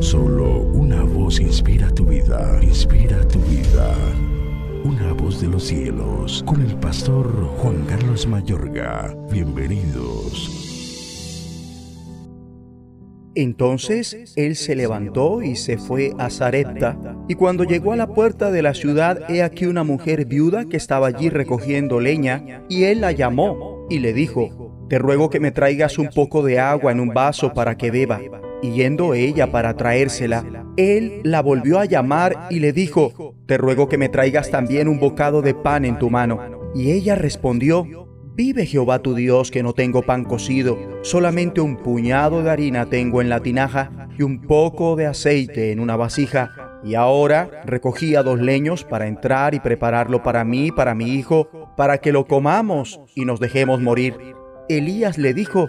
Solo una voz inspira tu vida, inspira tu vida. Una voz de los cielos, con el pastor Juan Carlos Mayorga. Bienvenidos. Entonces él se levantó y se fue a Zarepta. Y cuando llegó a la puerta de la ciudad, he aquí una mujer viuda que estaba allí recogiendo leña, y él la llamó y le dijo, Te ruego que me traigas un poco de agua en un vaso para que beba. Y yendo ella para traérsela, él la volvió a llamar y le dijo, Te ruego que me traigas también un bocado de pan en tu mano. Y ella respondió, Vive Jehová tu Dios que no tengo pan cocido, solamente un puñado de harina tengo en la tinaja y un poco de aceite en una vasija. Y ahora recogía dos leños para entrar y prepararlo para mí para mi hijo, para que lo comamos y nos dejemos morir. Elías le dijo,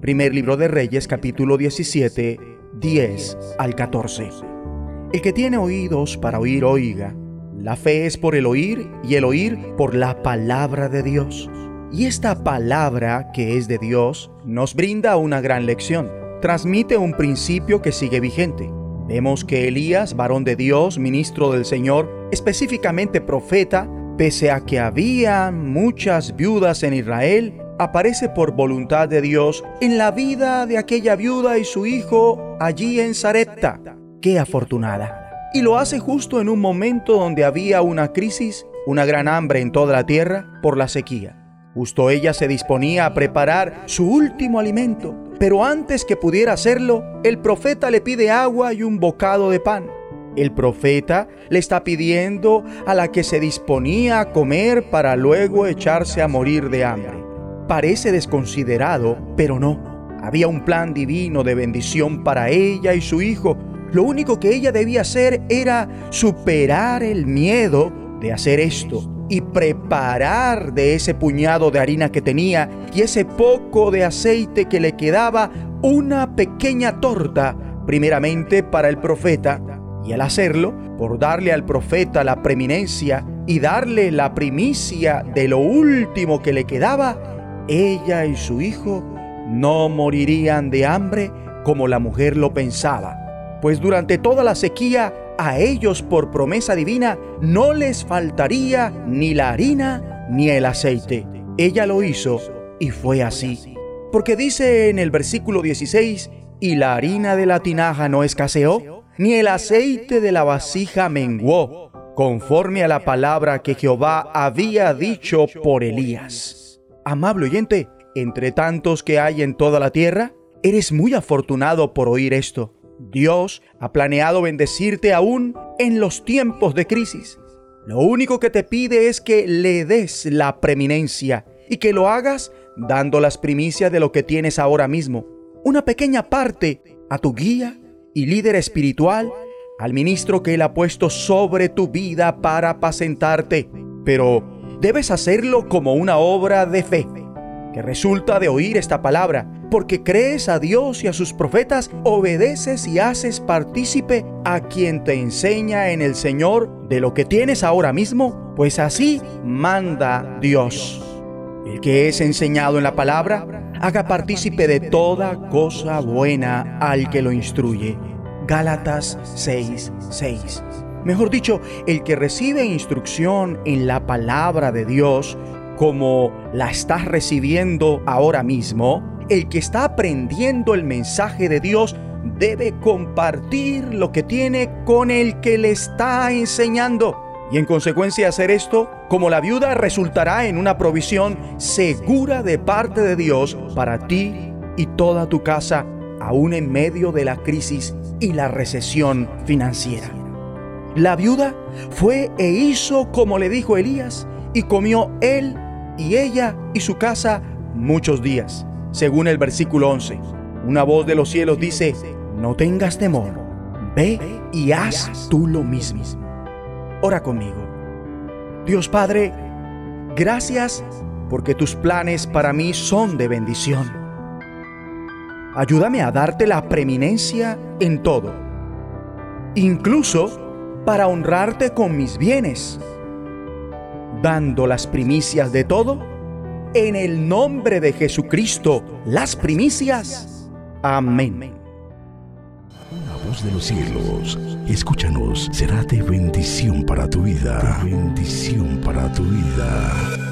Primer libro de Reyes, capítulo 17, 10 al 14. El que tiene oídos para oír, oiga. La fe es por el oír y el oír por la palabra de Dios. Y esta palabra que es de Dios nos brinda una gran lección transmite un principio que sigue vigente. Vemos que Elías, varón de Dios, ministro del Señor, específicamente profeta, pese a que había muchas viudas en Israel, aparece por voluntad de Dios en la vida de aquella viuda y su hijo allí en Sarepta. ¡Qué afortunada! Y lo hace justo en un momento donde había una crisis, una gran hambre en toda la tierra por la sequía. Justo ella se disponía a preparar su último alimento, pero antes que pudiera hacerlo, el profeta le pide agua y un bocado de pan. El profeta le está pidiendo a la que se disponía a comer para luego echarse a morir de hambre. Parece desconsiderado, pero no. Había un plan divino de bendición para ella y su hijo. Lo único que ella debía hacer era superar el miedo de hacer esto y preparar de ese puñado de harina que tenía y ese poco de aceite que le quedaba una pequeña torta, primeramente para el profeta, y al hacerlo, por darle al profeta la preeminencia y darle la primicia de lo último que le quedaba, ella y su hijo no morirían de hambre como la mujer lo pensaba, pues durante toda la sequía a ellos por promesa divina no les faltaría ni la harina ni el aceite. Ella lo hizo y fue así. Porque dice en el versículo 16, y la harina de la tinaja no escaseó, ni el aceite de la vasija menguó, conforme a la palabra que Jehová había dicho por Elías. Amable oyente, entre tantos que hay en toda la tierra, eres muy afortunado por oír esto. Dios ha planeado bendecirte aún en los tiempos de crisis. Lo único que te pide es que le des la preeminencia y que lo hagas dando las primicias de lo que tienes ahora mismo. Una pequeña parte a tu guía y líder espiritual, al ministro que Él ha puesto sobre tu vida para apacentarte. Pero debes hacerlo como una obra de fe, que resulta de oír esta palabra porque crees a Dios y a sus profetas, obedeces y haces partícipe a quien te enseña en el Señor de lo que tienes ahora mismo, pues así manda Dios. El que es enseñado en la palabra, haga partícipe de toda cosa buena al que lo instruye. Gálatas 6:6. 6. Mejor dicho, el que recibe instrucción en la palabra de Dios, como la estás recibiendo ahora mismo, el que está aprendiendo el mensaje de Dios debe compartir lo que tiene con el que le está enseñando. Y en consecuencia hacer esto, como la viuda, resultará en una provisión segura de parte de Dios para ti y toda tu casa, aún en medio de la crisis y la recesión financiera. La viuda fue e hizo como le dijo Elías, y comió él y ella y su casa muchos días según el versículo 11. Una voz de los cielos dice, no tengas temor, ve y haz tú lo mismo. Ora conmigo. Dios Padre, gracias porque tus planes para mí son de bendición. Ayúdame a darte la preeminencia en todo, incluso para honrarte con mis bienes, dando las primicias de todo en el nombre de Jesucristo, las primicias. Amén. Una voz de los cielos, escúchanos, será de bendición para tu vida. Bendición para tu vida.